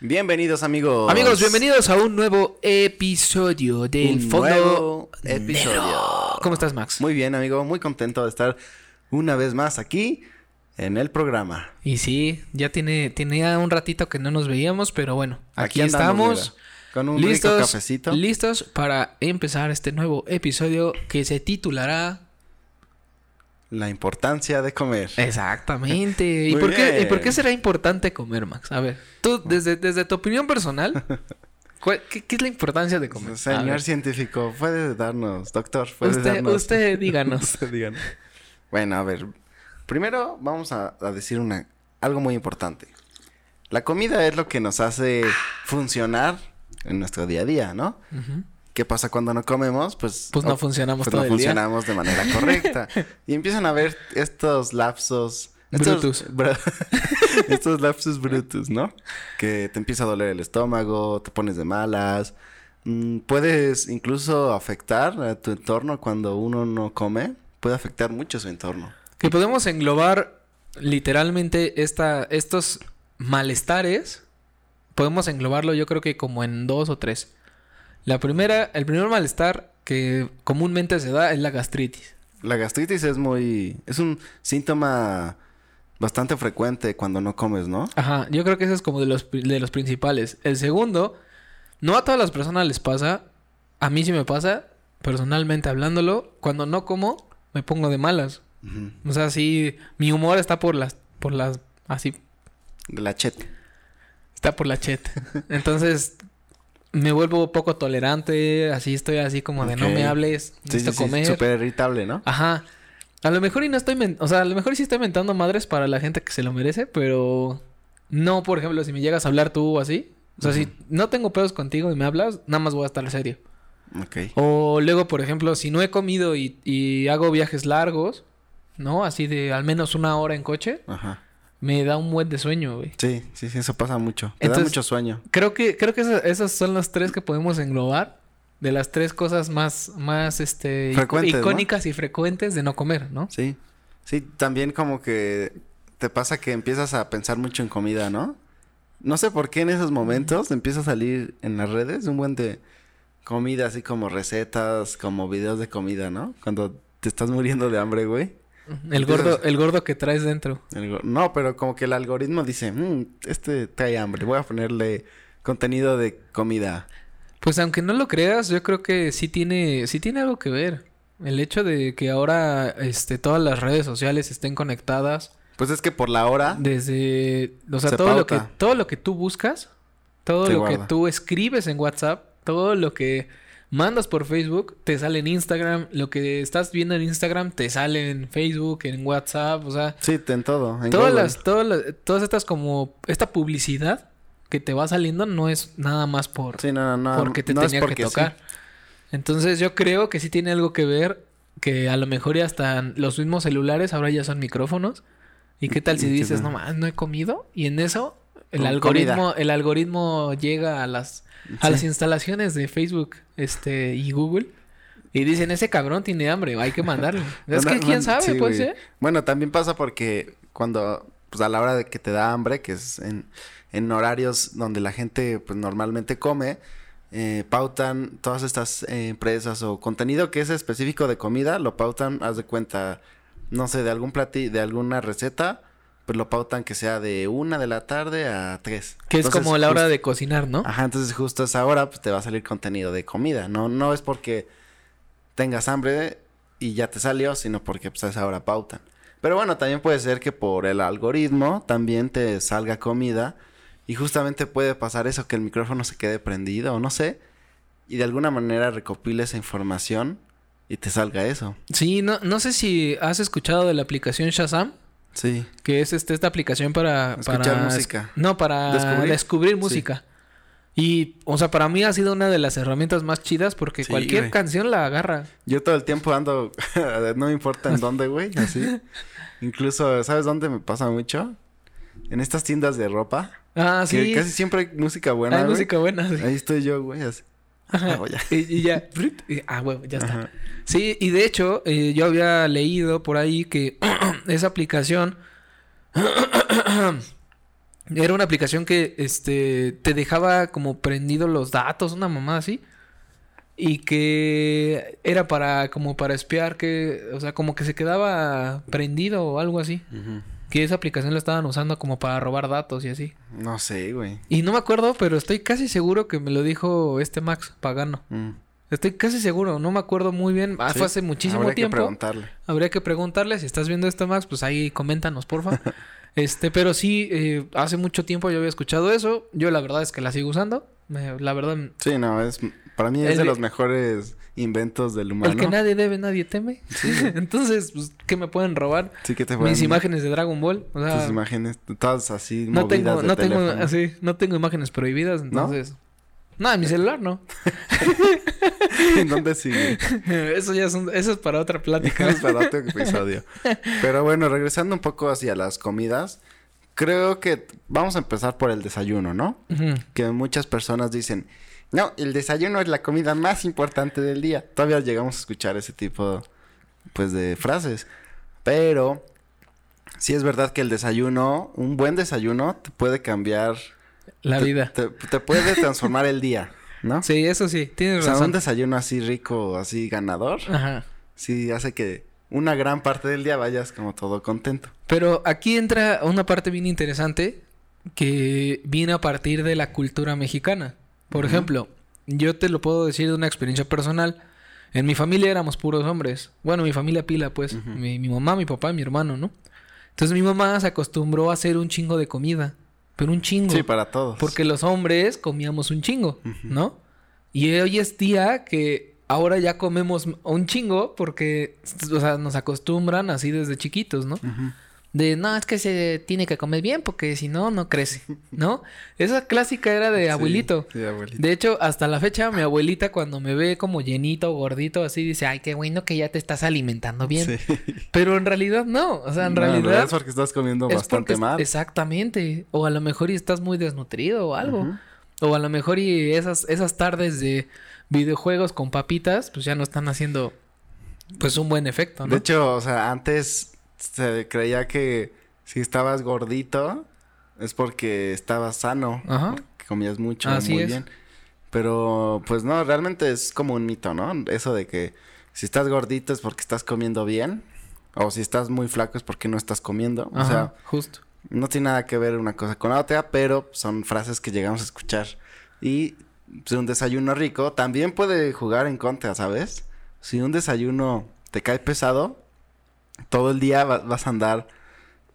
Bienvenidos amigos. Amigos, bienvenidos a un nuevo episodio del Un Fondo nuevo episodio. Negro. ¿Cómo estás, Max? Muy bien, amigo. Muy contento de estar una vez más aquí en el programa. Y sí, ya tiene, tenía un ratito que no nos veíamos, pero bueno, aquí, andamos, estamos. con un rico listos, cafecito. listos para empezar este nuevo episodio que se titulará La importancia de comer. Exactamente. ¿Y por, qué, ¿Y por qué será importante comer, Max? A ver, tú, desde, desde tu opinión personal, ¿cuál- qué, qué es la importancia de comer? Señor científico, puede darnos, doctor, puede usted, darnos. usted díganos. Usted díganos. Bueno, a ver. Primero vamos a, a decir una algo muy importante. La comida es lo que nos hace funcionar en nuestro día a día, ¿no? ¿Qué pasa cuando no comemos? Pues, Pues no funcionamos pues todo no el día. funcionamos de manera correcta. y empiezan a ver estos lapsos. Estos, Brutus. estos lapsos brutus, ¿no? Que te empieza a doler el estómago, te pones de malas. Mm, puedes incluso afectar a tu entorno cuando uno no come. Puede afectar mucho su entorno. Que podemos englobar literalmente esta, estos malestares. Podemos englobarlo yo creo que como en dos o tres. La primera, el primer malestar que comúnmente se da es la gastritis. La gastritis es muy... Es un síntoma bastante frecuente cuando no comes, ¿no? Ajá, yo creo que ese es como de los, de los principales. El segundo, no a todas las personas les pasa. A mí sí me pasa, personalmente hablándolo. Cuando no como, me pongo de malas. O sea, sí, mi humor está por las, por las, así, De la chet. Está por la chet. Entonces me vuelvo poco tolerante, así estoy así como de no me hables, Sí, sí, sí. comer. Súper irritable, ¿no? Ajá. A lo mejor y no estoy, o sea, a lo mejor sí estoy mentando madres para la gente que se lo merece, pero no, por ejemplo, si me llegas a hablar tú o así. O sea, si no tengo pedos contigo y me hablas, nada más voy a estar serio. Ok. O luego, por ejemplo, si no he comido y, y hago viajes largos, ¿no? Así de al menos una hora en coche, Ajá. Me da un buen de sueño, güey. Sí, sí, sí, eso pasa mucho. Te da Entonces- mucho sueño. Creo que, creo que esas, esas son las tres que podemos englobar. De las tres cosas más, más este, icónicas y frecuentes de no comer, ¿no? Sí. Sí, también como que te pasa que empiezas a pensar mucho en comida, ¿no? No sé por qué en esos momentos empieza a salir en las redes un buen de comida, así como recetas, como videos de comida, ¿no? Cuando te estás muriendo de hambre, güey. El gordo, el gordo que traes dentro. El No, pero como que el algoritmo dice, "Mm, este trae hambre, voy a ponerle contenido de comida. Pues aunque no lo creas, yo creo que sí tiene, sí tiene algo que ver. El hecho de que ahora este, todas las redes sociales estén conectadas Pues es que por la hora desde, o sea, Se todo lo que, todo lo que tú buscas, todo Se lo que tú escribes en WhatsApp, todo lo que mandas por Facebook, te sale en Instagram, lo que estás viendo en Instagram te sale en Facebook, en WhatsApp, o sea, Sí, en todo. En todas las, todas las, todas estas como, esta publicidad que te va saliendo no es nada más por, Sí, no, no, no. porque te no tenía porque que sí. tocar. Entonces yo creo que sí tiene algo que ver, que a lo mejor ya hasta los mismos celulares ahora ya son micrófonos. ¿Y qué tal si dices, no. no más, no he comido? Y en eso el algoritmo, el algoritmo llega a las, a Sí. las instalaciones de Facebook este, y Google y dicen, ese cabrón tiene hambre, hay que mandarle. es que quién sabe, sí, pues. ¿eh? Bueno, también pasa porque cuando, pues a la hora de que te da hambre, que es en, en horarios donde la gente, pues normalmente come, eh, pautan todas estas eh, empresas o contenido que es específico de comida, lo pautan, haz de cuenta, no sé, de algún platillo, de alguna receta, pues lo pautan que sea de una de la tarde a tres. Que es como la hora de cocinar, ¿no? Ajá, entonces justo a esa hora pues te va a salir contenido de comida. No, no es porque tengas hambre y ya te salió, sino porque pues a esa hora pautan. Pero bueno, también puede ser que por el algoritmo también te salga comida y justamente puede pasar eso, que el micrófono se quede prendido o no sé, y de alguna manera recopile esa información y te salga eso. Sí, no, no sé si has escuchado de la aplicación Shazam. Sí. Que es este, esta aplicación para... Escuchar para- música. No, para ¿Descubrir? descubrir, Sí. música. Y, o sea, para mí ha sido una de las herramientas más chidas porque Sí, cualquier güey. canción la agarra. Yo todo el tiempo ando, no me importa en dónde, güey, así. Incluso, ¿sabes dónde me pasa mucho? En estas tiendas de ropa. Ah, Que sí. casi siempre hay música buena, Hay güey. música buena. sí. Ahí estoy yo, güey, así. Ajá. Ah. Y, y ya. y- ah, bueno, ya está. Ajá. Sí, y de hecho, eh, yo había leído por ahí que esa aplicación Era una aplicación que este te dejaba como prendido los datos, una mamá así. Y que era para como para espiar que, o sea, como que se quedaba prendido o algo así. Ujú. Que esa aplicación la estaban usando como para robar datos y así. No sé, güey. Y no me acuerdo, pero estoy casi seguro que me lo dijo este Max Pagano. Mm. Estoy casi seguro, no me acuerdo muy bien. Ah, Sí, fue hace muchísimo habría que tiempo. preguntarle. Habría que preguntarle si estás viendo esto, Max, pues ahí coméntanos, porfa. este, pero sí, eh, hace mucho tiempo yo había escuchado eso. Yo la verdad es que la sigo usando. Me- la verdad, Sí, no, es para mí es El de los mejores inventos del humano. el que nadie debe, nadie teme. Entonces, pues, ¿qué me pueden robar? Sí que te Mis pueden- imágenes de Dragon Ball. O sea, tus imágenes, todas así no movidas tengo, de no tengo, así, no tengo imágenes prohibidas, entonces. No, en mi celular no. ¿En dónde sigue? eso ya es un- eso es para otra plática. Es para otro episodio. Pero bueno, regresando un poco hacia las comidas, creo que vamos a empezar por el desayuno, ¿no? Ujú. Que muchas personas dicen, no, el desayuno es la comida más importante del día. Todavía llegamos a escuchar ese tipo, pues, de frases. Pero sí es verdad que el desayuno, un buen desayuno, te puede cambiar, La te- vida. te, te puede transformar el día, ¿no? Sí, eso sí, O tienes sea, un razón. desayuno así rico, así ganador, Ajá. sí hace que una gran parte del día vayas como todo contento. Pero aquí entra una parte bien interesante que viene a partir de la cultura mexicana. Por ejemplo, yo te lo puedo decir de una experiencia personal. En mi familia éramos puros hombres. Bueno, mi familia pila, pues. Mi, mi mamá, mi papá mi hermano, ¿no? Entonces mi mamá se acostumbró a hacer un chingo de comida. Pero un chingo. Sí, para todos. Porque los hombres comíamos un chingo. ¿no? Y hoy es día que ahora ya comemos un chingo porque, o sea, nos acostumbran así desde chiquitos, ¿no? De, no, es que se tiene que comer bien porque si no, no crece, ¿no? Esa clásica era de abuelito. Sí, abuelito. De hecho, hasta la fecha, mi abuelita cuando me ve como llenito o gordito, así dice, ay, qué bueno que ya te estás alimentando bien. Sí. Pero en realidad no, o sea, en No, realidad... es porque estás comiendo es bastante porque mal. Exactamente. O a lo mejor y estás muy desnutrido o algo. O a lo mejor y esas, esas tardes de videojuegos con papitas, pues ya no están haciendo pues un buen efecto, ¿no? De hecho, o sea, antes se creía que si estabas gordito es porque estabas sano, Ajá. que comías mucho, Así muy es. bien. Pero pues no, realmente es como un mito, ¿no? Eso de que si estás gordito es porque estás comiendo bien o si estás muy flaco es porque no estás comiendo. O sea, justo. no tiene nada que ver una cosa con la otra, pero son frases que llegamos a escuchar. Y un desayuno rico también puede jugar en contra, ¿sabes? Si un desayuno te cae pesado, todo el día va- vas a andar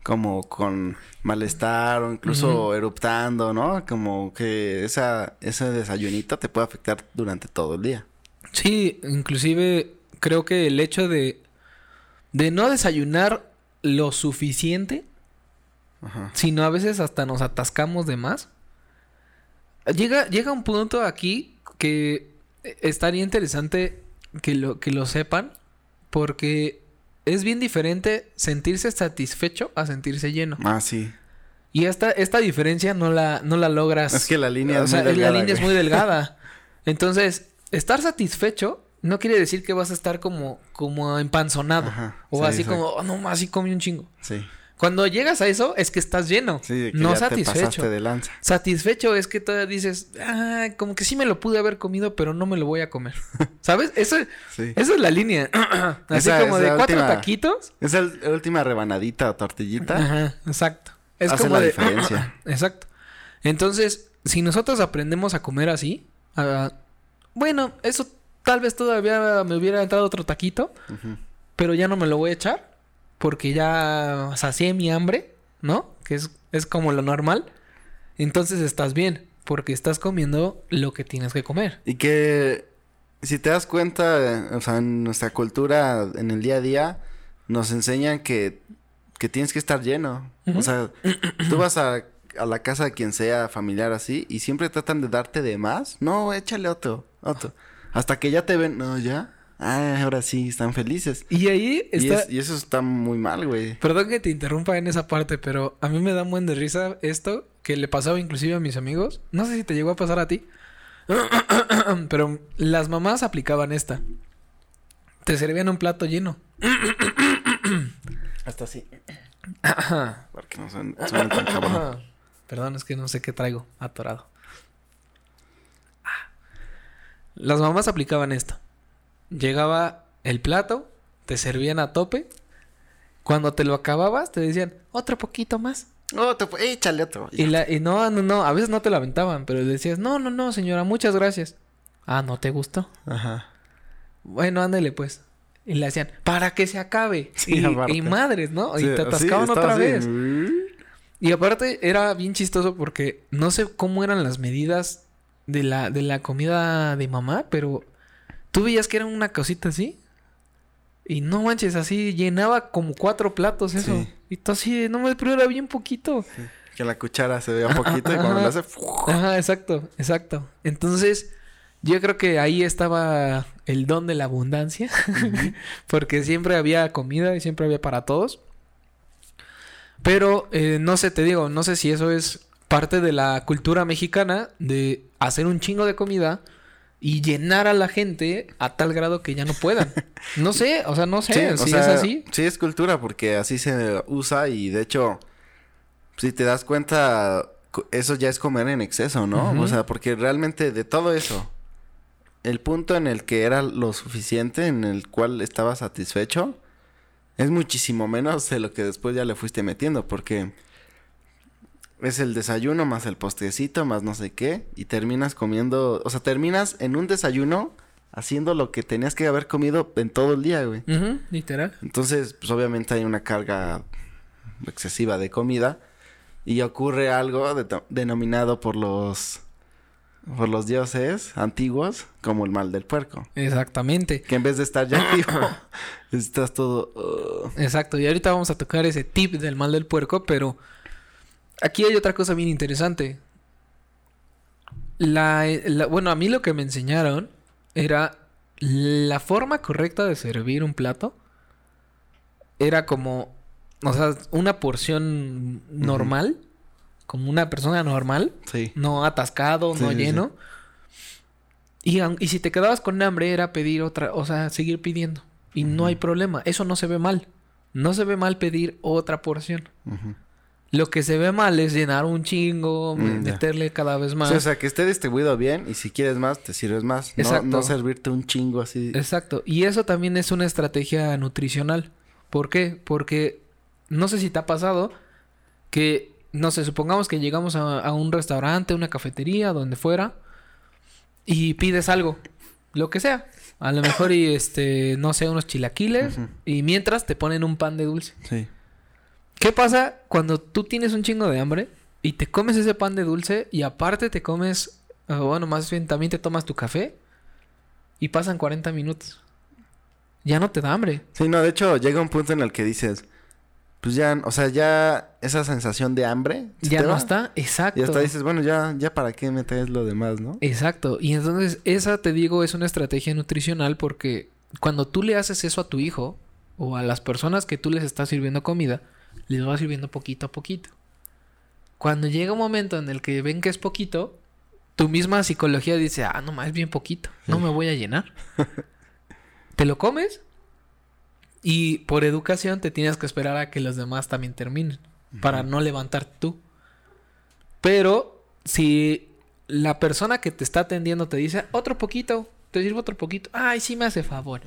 como con malestar o incluso eruptando, ¿no? Como que esa, ese desayunito te puede afectar durante todo el día. Sí, inclusive creo que el hecho de de no desayunar lo suficiente, Ajá. sino a veces hasta nos atascamos de más. Llega llega un punto aquí que estaría interesante que lo que lo sepan porque es bien diferente sentirse satisfecho a sentirse lleno. Ah, sí. Y esta, esta diferencia no la, no la logras. Es que la línea o es sea, muy delgada, la línea es muy delgada. Entonces, estar satisfecho no quiere decir que vas a estar como, como empanzonado. Ajá, O sí, así sí. como, oh, no, así comí un chingo. Sí. Cuando llegas a eso, es que estás lleno. Sí, que no ya satisfecho. pasaste de lanza. Satisfecho es que todavía dices, ah, como que sí me lo pude haber comido, pero no me lo voy a comer. ¿Sabes? Eso, Sí. esa es la línea. Así Esa como de cuatro taquitos. Es la última rebanadita o tortillita. Ajá, exacto. Es Hace como la de... diferencia. exacto. Entonces, si nosotros aprendemos a comer así, bueno, eso tal vez todavía me hubiera entrado otro taquito, pero ya no me lo voy a echar porque ya sacié mi hambre, ¿no? Que es, es como lo normal. Entonces estás bien, porque estás comiendo lo que tienes que comer. Y que si te das cuenta, o sea, en nuestra cultura, en el día a día, nos enseñan que, que tienes que estar lleno. O sea, tú vas a, a la casa de quien sea familiar así y siempre tratan de darte de más. No, échale otro, otro. Hasta que ya te ven, no, ya. Ah, ahora sí, están felices. Y ahí Y, está... es- y eso está muy mal, güey. Perdón que te interrumpa en esa parte, pero a mí me da un buen de risa esto que le pasaba inclusive a mis amigos. No sé si te llegó a pasar a ti. pero las mamás aplicaban esta. Te servían un plato lleno. Hasta así. Porque no son, tan cabrón. Perdón, es que no sé qué traigo atorado. Ah. Las mamás aplicaban esto. Llegaba el plato, te servían a tope. Cuando te lo acababas, te decían, otro poquito más. Otro, échale otro. Y, la, y no, no, no, a veces no te lo aventaban, pero decías, no, no, no, señora, muchas gracias. Ah, ¿no te gustó? Ajá. Bueno, ándale pues. Y le hacían, para que se acabe. Sí, y, madres, ¿no? Sí, y te atascaban otra así, vez. Y aparte era bien chistoso porque no sé cómo eran las medidas de la, de la comida de mamá, pero tú veías que era una cosita así. Y no manches, así llenaba como cuatro platos eso. Sí. Y tú así, no me pero era bien poquito. Que la cuchara se vea poquito y cuando lo hace... Ajá, exacto, exacto. Entonces, yo creo que ahí estaba el don de la abundancia, porque siempre había comida y siempre había para todos. Pero eh, no sé, te digo, no sé si eso es parte de la cultura mexicana de hacer un chingo de comida y llenar a la gente a tal grado que ya no puedan. No sé, o sea, no sé Sí, o si sea, es así. Sí, es cultura porque así se usa y de hecho, si te das cuenta, eso ya es comer en exceso, ¿no? O sea, porque realmente de todo eso, el punto en el que era lo suficiente, en el cual estaba satisfecho, es muchísimo menos de lo que después ya le fuiste metiendo porque es el desayuno más el postrecito más no sé qué y terminas comiendo, o sea, terminas en un desayuno haciendo lo que tenías que haber comido en todo el día, güey. Literal. Entonces, pues obviamente hay una carga excesiva de comida y ocurre algo de- denominado por los por los dioses antiguos como el mal del puerco, Exactamente. que en vez de estar ya activo, estás todo uh, Exacto, y ahorita vamos a tocar ese tip del mal del puerco, pero aquí hay otra cosa bien interesante. La, la- bueno, a mí lo que me enseñaron era la forma correcta de servir un plato. Era como, o sea, una porción normal, como una persona normal, sí. no atascado, Sí, no sí, lleno. Y, y si te quedabas con hambre era pedir otra, o sea, seguir pidiendo. Y no hay problema, eso no se ve mal. No se ve mal pedir otra porción. Ujú. Lo que se ve mal es llenar un chingo, Mm, meterle cada vez más. Sí, o sea, que esté distribuido bien y si quieres más, te sirves más. No, Exacto. no servirte un chingo así. Exacto. Y eso también es una estrategia nutricional. ¿Por qué? Porque no sé si te ha pasado que, no sé, supongamos que llegamos a, a un restaurante, una cafetería, donde fuera, y pides algo, lo que sea. A lo mejor y este, no sé, unos chilaquiles, y mientras te ponen un pan de dulce. Sí. ¿Qué pasa cuando tú tienes un chingo de hambre y te comes ese pan de dulce y aparte te comes, bueno, más bien también te tomas tu café y pasan 40 minutos? Ya no te da hambre. Sí, no, de hecho llega un punto en el que dices, pues ya, o sea, ya esa sensación de hambre se Ya te no va. está. Exacto. Y hasta dices, bueno, ya, ya para qué me traes lo demás, ¿no? Exacto. Y entonces esa, te digo, es una estrategia nutricional porque cuando tú le haces eso a tu hijo o a las personas que tú les estás sirviendo comida, les vas sirviendo poquito a poquito. Cuando llega un momento en el que ven que es poquito, tu misma psicología dice, ah, no más, es bien poquito, no me voy a llenar. te lo comes y por educación te tienes que esperar a que los demás también terminen para no levantar tú. Pero si la persona que te está atendiendo te dice, otro poquito, te sirvo otro poquito, ay, sí me hace favor.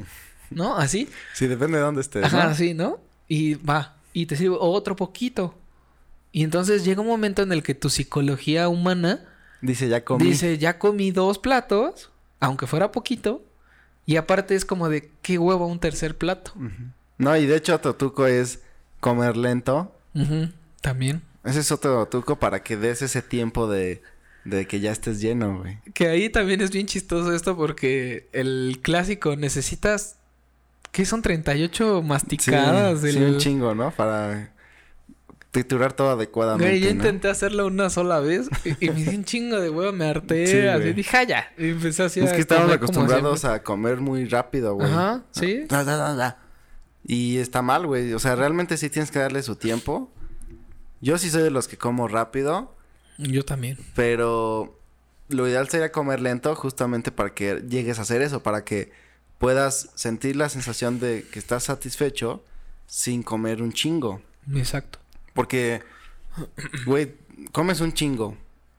¿No? Así. Sí, depende de dónde estés, Ajá, ¿no? sí, ¿no? Y va, y te sirvo otro poquito. Y entonces llega un momento en el que tu psicología humana Dice, ya comí. dice, ya comí dos platos, aunque fuera poquito, y aparte es como de, qué huevo un tercer plato. No, y de hecho otro truco es comer lento. También. Ese es otro truco para que des ese tiempo de, de que ya estés lleno, güey. Que ahí también es bien chistoso esto porque el clásico necesitas, ¿qué son 38 masticadas? sí, sí, del- un chingo, ¿no? Para triturar todo adecuadamente, Güey, yo ¿no? intenté hacerlo una sola vez y, y me di un chingo de huevo, me harté, Sí, así güey. dije, "Ah, ya. Y empecé así Es a que como acostumbrados a comer muy rápido, güey. Ajá, sí. Da, da, da, da. Y está mal, güey. O sea, realmente sí tienes que darle su tiempo. Yo sí soy de los que como rápido, Yo también. pero lo ideal sería comer lento justamente para que llegues a hacer eso, para que puedas sentir la sensación de que estás satisfecho sin comer un chingo. Exacto. Porque, güey, comes un chingo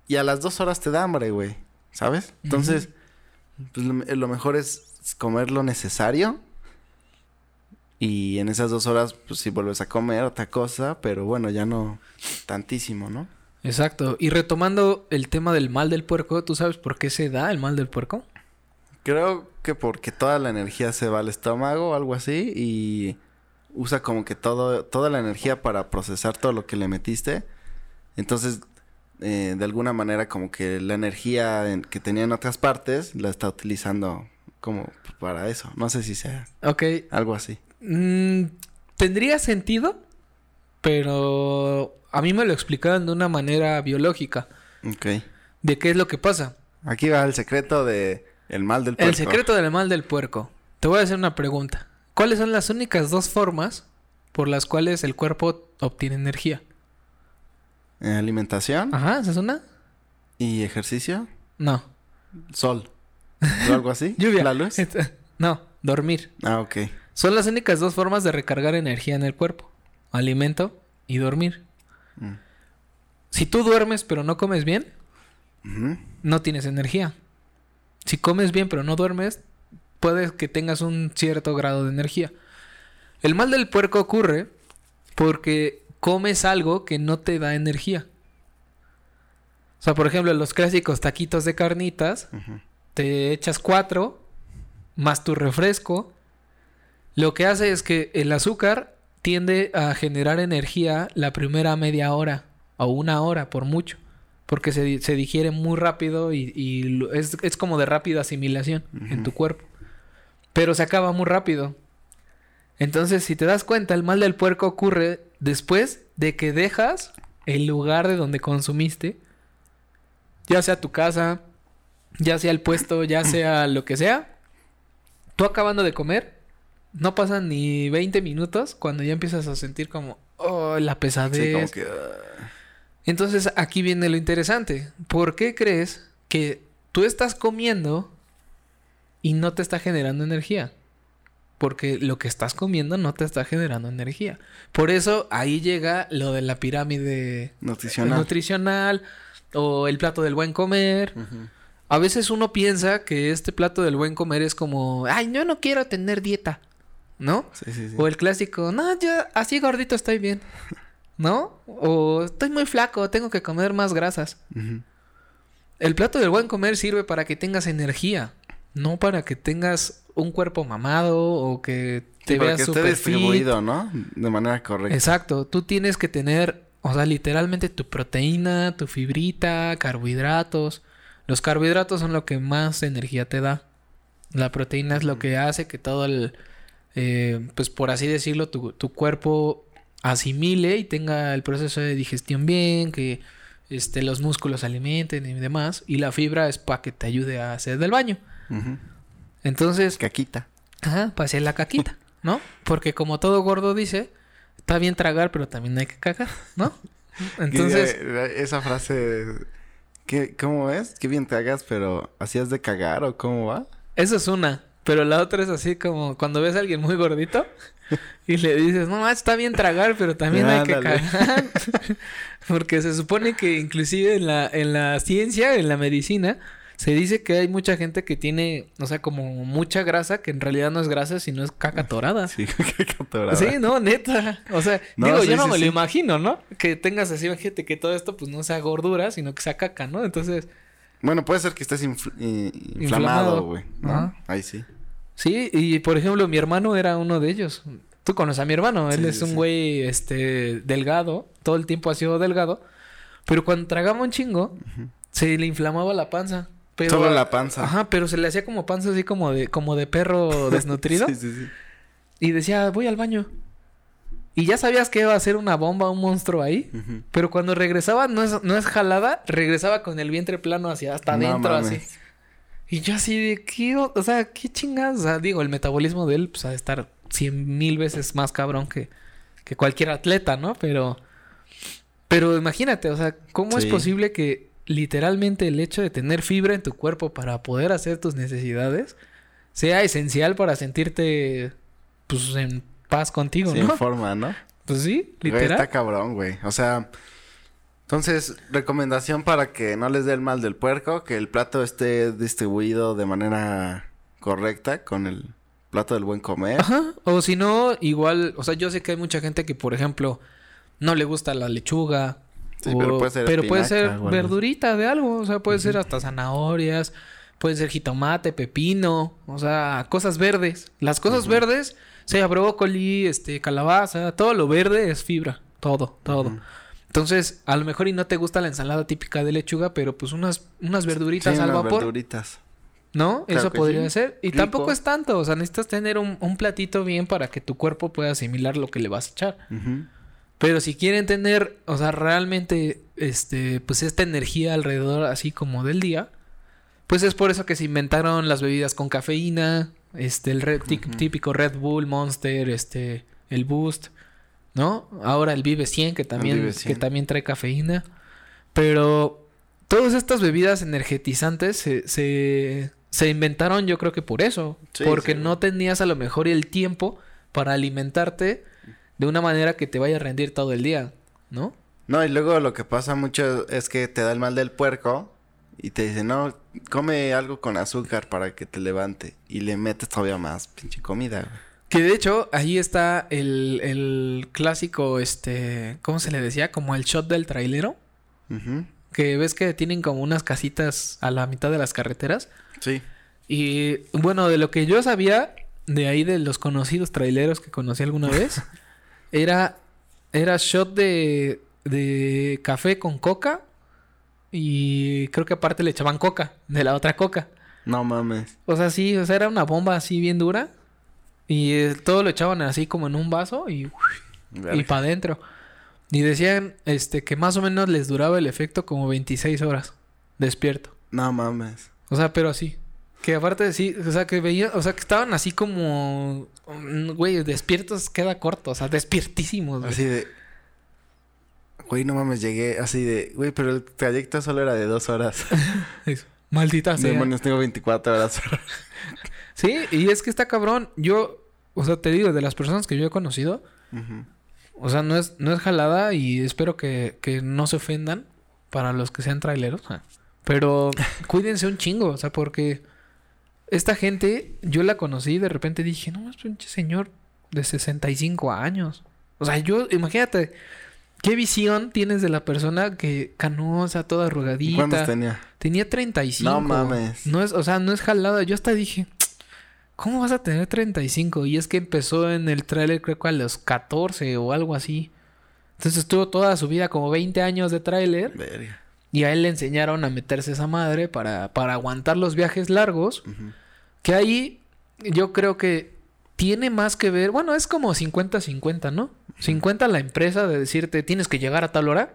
y a las dos horas te da hambre, güey. ¿Sabes? Entonces, pues lo, lo mejor es comer lo necesario. Y en esas dos horas, pues si vuelves a comer otra cosa, pero bueno, ya no tantísimo, ¿no? Exacto. Y retomando el tema del mal del puerco, ¿tú sabes por qué se da el mal del puerco? Creo que porque toda la energía se va al estómago o algo así y usa como que todo, toda la energía para procesar todo lo que le metiste. Entonces, eh, de alguna manera como que la energía en- que tenía en otras partes la está utilizando como para eso. No sé si sea Ok. algo así. Mm, tendría sentido, pero a mí me lo explicaron de una manera biológica. Ok. ¿De qué es lo que pasa? Aquí va el secreto de el mal del puerco. El secreto del mal del puerco. Te voy a hacer una pregunta. ¿Cuáles son las únicas dos formas por las cuales el cuerpo obtiene energía? Eh, alimentación Ajá, ¿esa es una? y ejercicio. No. Sol. ¿O algo así? Lluvia. La luz. No, dormir. Ah, ok. Son las únicas dos formas de recargar energía en el cuerpo. Alimento y dormir. Mm. Si tú duermes pero no comes bien, no tienes energía. Si comes bien pero no duermes, puedes que tengas un cierto grado de energía. El mal del puerco ocurre porque comes algo que no te da energía. O sea, por ejemplo, los clásicos taquitos de carnitas, te echas cuatro, más tu refresco. Lo que hace es que el azúcar tiende a generar energía la primera media hora o una hora por mucho. Porque se, se digiere muy rápido y, y es, es como de rápida asimilación en tu cuerpo. Pero se acaba muy rápido. Entonces, si te das cuenta, el mal del puerco ocurre después de que dejas el lugar de donde consumiste, ya sea tu casa, ya sea el puesto, ya sea lo que sea, tú acabando de comer, no pasan ni 20 minutos cuando ya empiezas a sentir como, oh, la pesadez. Sí, como que... Entonces aquí viene lo interesante. ¿Por qué crees que tú estás comiendo y no te está generando energía? Porque lo que estás comiendo no te está generando energía. Por eso ahí llega lo de la pirámide nutricional. nutricional o el plato del buen comer. A veces uno piensa que este plato del buen comer es como, ay, yo no quiero tener dieta, ¿no? Sí, sí, sí. O el clásico, no, yo así gordito estoy bien, ¿no? O estoy muy flaco, tengo que comer más grasas. El plato del buen comer sirve para que tengas energía, no para que tengas un cuerpo mamado o que te Sí, veas que esté super fit. distribuido, ¿no? De manera correcta. Exacto, tú tienes que tener, o sea, literalmente tu proteína, tu fibrita, carbohidratos. Los carbohidratos son lo que más energía te da. La proteína es lo que hace que todo el, eh, pues por así decirlo, tu, tu cuerpo asimile y tenga el proceso de digestión bien, que este, los músculos se alimenten y demás. Y la fibra es para que te ayude a hacer del baño. Entonces, Caquita. Ajá, para hacer la caquita, ¿no? Porque como todo gordo dice, está bien tragar, pero también hay que cagar, ¿no? Entonces, eh, esa frase... ¿qué, ¿Cómo es? Qué bien te hagas, pero ¿hacías de cagar o cómo va? eso es una. Pero la otra es así como cuando ves a alguien muy gordito y le dices, no, está bien tragar, pero también hay que cagar. Porque se supone que inclusive en la, en la ciencia, en la medicina, se dice que hay mucha gente que tiene, o sea, como mucha grasa, que en realidad no es grasa, sino es caca torada. Sí, qué catorada. Sí, no, neta. O sea, No, digo, sí, yo no sí, me lo imagino, ¿no? Que tengas así, imagínate que todo esto pues no sea gordura, sino que sea caca, ¿no? Entonces, Bueno, puede ser que estés infl- eh, Inflamado. güey. ¿no? Ahí sí. Sí, y por ejemplo, mi hermano era uno de ellos. Tú conoces a mi hermano, él Sí, es un sí. güey, este, delgado, todo el tiempo ha sido delgado, pero cuando tragaba un chingo, se le inflamaba la panza. Pero, Solo la panza. Ajá, pero se le hacía como panza así como de, como de perro desnutrido. sí, sí, sí. Y decía, voy al baño. Y ya sabías que iba a ser una bomba, un monstruo ahí. Pero cuando regresaba, no es, no es jalada, regresaba con el vientre plano hacia hasta adentro, así. Y yo así de, ¿qué? o sea, ¿qué chingas? O sea, digo, el metabolismo de él, pues, ha de estar cien mil veces más cabrón que, que cualquier atleta, ¿no? Pero, pero imagínate, o sea, ¿cómo es posible que literalmente el hecho de tener fibra en tu cuerpo para poder hacer tus necesidades sea esencial para sentirte, pues, en paz contigo, Sí, ¿no? en forma, ¿no? Pues sí, Güey, literal. está cabrón, güey. O sea, Entonces, recomendación para que no les dé el mal del puerco, que el plato esté distribuido de manera correcta con el plato del buen comer. Ajá. O si no, igual, o sea, yo sé que hay mucha gente que, por ejemplo, no le gusta la lechuga. Sí, o- pero puede ser pero puede verdurita de algo. O sea, puede ser hasta zanahorias. Puede ser jitomate, pepino. O sea, cosas verdes. Las cosas verdes, sea brócoli, este, calabaza, todo lo verde es fibra. Todo, todo. Entonces, a lo mejor y no te gusta la ensalada típica de lechuga, pero pues unas, unas Sí, verduritas al unas vapor. verduritas. ¿No? Claro Eso podría sí. ser. Y Rico. tampoco es tanto. O sea, necesitas tener un, un platito bien para que tu cuerpo pueda asimilar lo que le vas a echar. Pero si quieren tener, o sea, realmente, este, pues esta energía alrededor así como del día, pues es por eso que se inventaron las bebidas con cafeína, este, el red- tí- típico Red Bull, Monster, este, el Boost, ¿no? Ahora el Vive 100 que también, Vive que 100. también trae cafeína. Pero todas estas bebidas energetizantes se, se, se inventaron yo creo que por eso. Sí, porque sí. no tenías a lo mejor el tiempo para alimentarte de una manera que te vaya a rendir todo el día, ¿no? No, y luego lo que pasa mucho es que te da el mal del puerco y te dicen, no, come algo con azúcar para que te levante. Y le metes todavía más pinche comida. güey. Que de hecho, ahí está el, el clásico, este, ¿cómo se le decía? Como el shot del trailero. Que ves que tienen como unas casitas a la mitad de las carreteras. Sí. Y bueno, de lo que yo sabía, de ahí de los conocidos traileros que conocí alguna vez, era, era shot de, de café con coca. Y creo que aparte le echaban coca, de la otra coca. No mames. O sea, sí, o sea, era una bomba así bien dura. Y eh, todo lo echaban así como en un vaso y, y para adentro. Y decían este que más o menos les duraba el efecto como 26 horas despierto. No mames. O sea, pero así. Que aparte de sí, o sea, que veían, o sea, que estaban así como, güey, despiertos queda corto, o sea, despiertísimos, güey. Así de... Güey, no mames, llegué así de... Güey, pero el trayecto solo era de dos horas. Eso. Maldita sea. Demonios, tengo 24 horas. Sí, y es que está cabrón. Yo, o sea, te digo, de las personas que yo he conocido. O sea, no es, no es jalada y espero que, que no se ofendan para los que sean traileros. ah. Pero cuídense un chingo, o sea, porque esta gente, yo la conocí y de repente dije, no, es pinche señor de 65 años. O sea, yo, imagínate, ¿qué visión tienes de la persona que canosa, toda arrugadita? ¿Cuántos tenía? Tenía 35. No mames. No es, o sea, no es jalada. Yo hasta dije, ¿cómo vas a tener 35? Y es que empezó en el tráiler creo que a los 14 o algo así. Entonces estuvo toda su vida como 20 años de tráiler. Y a él le enseñaron a meterse esa madre para, para aguantar los viajes largos. Que ahí yo creo que tiene más que ver. Bueno, es como 50-50, ¿no? 50 la empresa de decirte tienes que llegar a tal hora.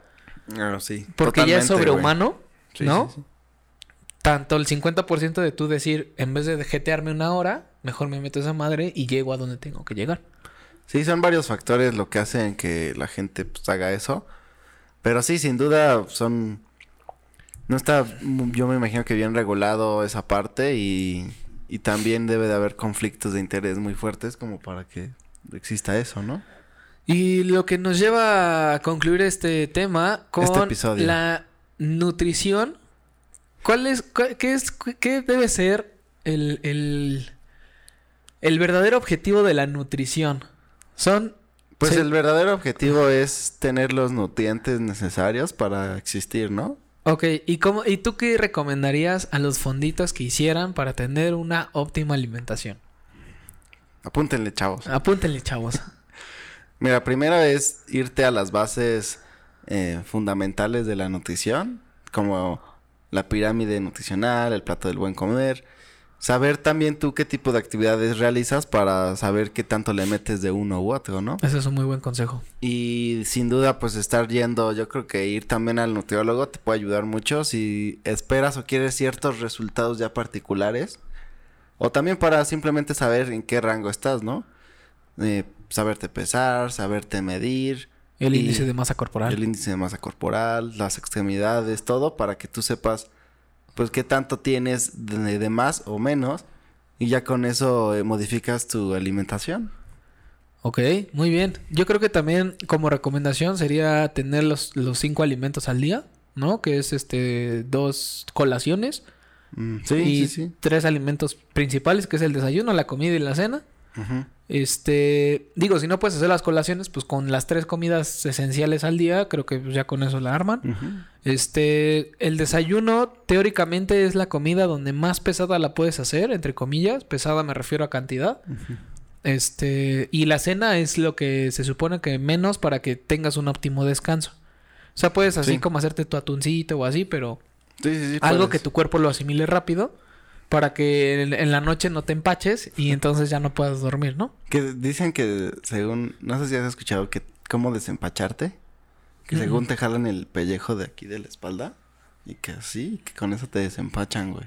Ah, sí. Porque ya es sobrehumano. Sí, ¿no? sí, sí. Tanto el 50% de tú decir, en vez de jetearme una hora, mejor me meto esa madre y llego a donde tengo que llegar. Sí, son varios factores lo que hacen que la gente pues, haga eso. Pero sí, sin duda son... No está, yo me imagino que bien regulado esa parte y, y también debe de haber conflictos de interés muy fuertes como para que exista eso, ¿no? Y lo que nos lleva a concluir este tema con Este episodio. la nutrición. ¿Cuál es, cu- qué es, qué debe ser el, el, el verdadero objetivo de la nutrición? Son... Pues el verdadero objetivo es tener los nutrientes necesarios para existir, ¿no? Ok, ¿y, cómo, ¿y tú qué recomendarías a los fonditos que hicieran para tener una óptima alimentación? Apúntenle, chavos. Apúntenle, chavos. Mira, primero es irte a las bases eh, fundamentales de la nutrición, como la pirámide nutricional, el plato del buen comer. Saber también tú qué tipo de actividades realizas para saber qué tanto le metes de uno u otro, ¿no? Ese es un muy buen consejo. Y sin duda, pues estar yendo, yo creo que ir también al nutriólogo te puede ayudar mucho si esperas o quieres ciertos resultados ya particulares. O también para simplemente saber en qué rango estás, ¿no? Eh, saberte pesar, saberte medir. El índice de masa corporal. El índice de masa corporal, las extremidades, todo para que tú sepas, pues, qué tanto tienes de, de más o menos. Y ya con eso eh, modificas tu alimentación. Ok, muy bien. Yo creo que también como recomendación sería tener los, los cinco alimentos al día, ¿no? Que es este dos colaciones Mm, sí, y sí, sí. tres alimentos principales, que es el desayuno, la comida y la cena. Ujú. Este, digo, si no puedes hacer las colaciones, pues con las tres comidas esenciales al día, creo que ya con eso la arman. Este, el desayuno teóricamente es la comida donde más pesada la puedes hacer, entre comillas, pesada me refiero a cantidad. Este, y la cena es lo que se supone que menos para que tengas un óptimo descanso. O sea, puedes así Sí. como hacerte tu atuncito o así, pero Sí, sí, sí. algo que tu cuerpo lo asimile rápido para que en, en la noche no te empaches y entonces ya no puedas dormir, ¿no? Que dicen que según... No sé si has escuchado que... ¿Cómo desempacharte? Que Mm. según te jalan el pellejo de aquí de la espalda. Y que así, que con eso te desempachan, güey.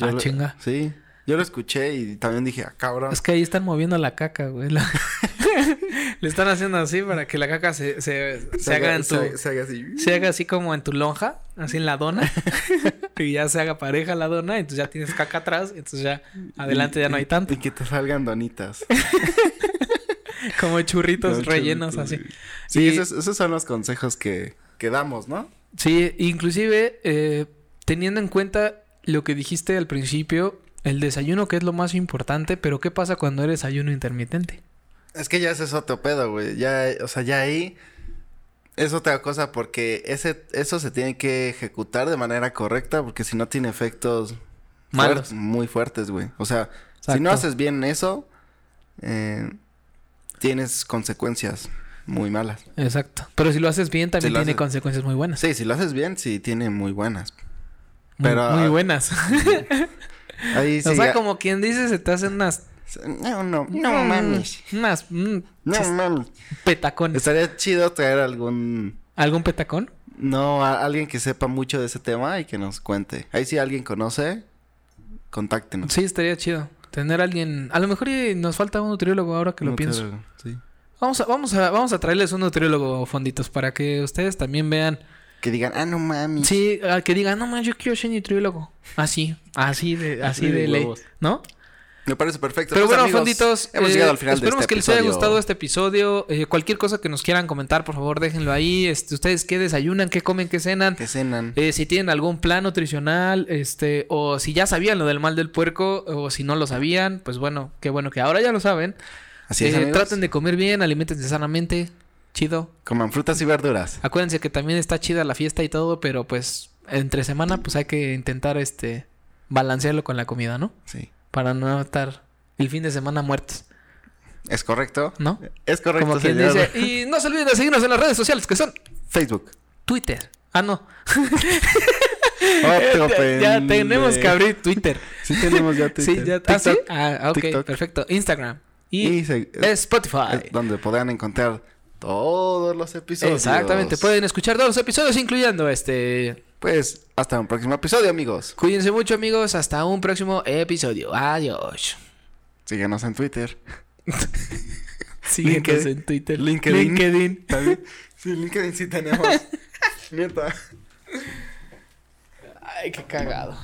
Ah, lo- chinga. Sí. Yo lo escuché y también dije, ah, cabrón. Es que ahí están moviendo la caca, güey. La- Le están haciendo así para que la caca se, se, se haga en tu... se, se haga así. Se haga así como en tu lonja, así en la dona. y ya se haga pareja la dona, entonces ya tienes caca atrás, entonces ya adelante ya no hay tanto. Y que te salgan donitas. Como churritos rellenos churritos, así. Sí, Y- esos, esos son los consejos que, que damos, ¿no? Sí, inclusive eh, teniendo en cuenta lo que dijiste al principio, el desayuno que es lo más importante, pero ¿qué pasa cuando eres ayuno intermitente? Es que ya ese es otro pedo, güey. Ya, o sea, ya ahí es otra cosa porque ese, eso se tiene que ejecutar de manera correcta porque si no tiene efectos Malos. fuert- muy fuertes, güey. O sea, si no haces bien eso, eh, tienes consecuencias muy malas. Exacto. Pero si lo haces bien, también Si tiene haces- consecuencias muy buenas. Sí, si lo haces bien, sí tiene muy buenas. Muy, pero- muy buenas. Ahí sí. o sea, ya- como quien dice, se te hacen unas... No, no, no mm, mames. Unas... No mames. petacones. Estaría chido traer algún ¿Algún petacón? No, a alguien que sepa mucho de ese tema y que nos cuente. Ahí si alguien conoce, contáctenos. Sí, estaría chido. Tener a alguien... A lo mejor y nos falta un nutriólogo ahora que lo pienso. Sí. Vamos a, vamos a, vamos a traerles un nutriólogo, fonditos, para que ustedes también vean. Que digan, ah, no mami. Sí, al que digan, no man, yo quiero ser nutriólogo. Así, así de, así Sí, de ley. ¿no? Me parece perfecto. Pero Pues, bueno, fonditos, hemos eh, llegado al final de esperemos este que les haya gustado este episodio. Eh, cualquier cosa que nos quieran comentar, por favor, déjenlo ahí. Este, ustedes qué desayunan, qué comen, qué cenan. Que cenan. Eh, si tienen algún plan nutricional, este, o si ya sabían lo del mal del puerco, o si no lo sabían, pues bueno, qué bueno que ahora ya lo saben. Así es, traten de comer bien, alimentense sanamente, chido. Coman frutas y verduras. Acuérdense que también está chida la fiesta y todo, pero pues entre semana pues hay que intentar este balancearlo con la comida, ¿no? Sí. Para no estar el fin de semana muertos, ¿Es correcto? ¿no? Es correcto, Como quien dice, y no se olviden de seguirnos en las redes sociales que son Facebook. Twitter. Ah, no. Otro ya, tenemos que abrir Twitter. Sí tenemos ya Twitter. Sí, ya. ¿Ah, sí? TikTok, Ah, ok, TikTok. perfecto. Instagram. Y, Y se- Spotify. es donde podrán encontrar todos los episodios. Exactamente. Pueden escuchar todos los episodios, incluyendo este. Pues hasta un próximo episodio, amigos. Cuídense mucho, amigos. Hasta un próximo episodio. Adiós. Síguenos en Twitter. Síguenos LinkedIn. en Twitter. LinkedIn. LinkedIn. ¿También? Sí, LinkedIn sí tenemos. Neta. Ay, qué cagado.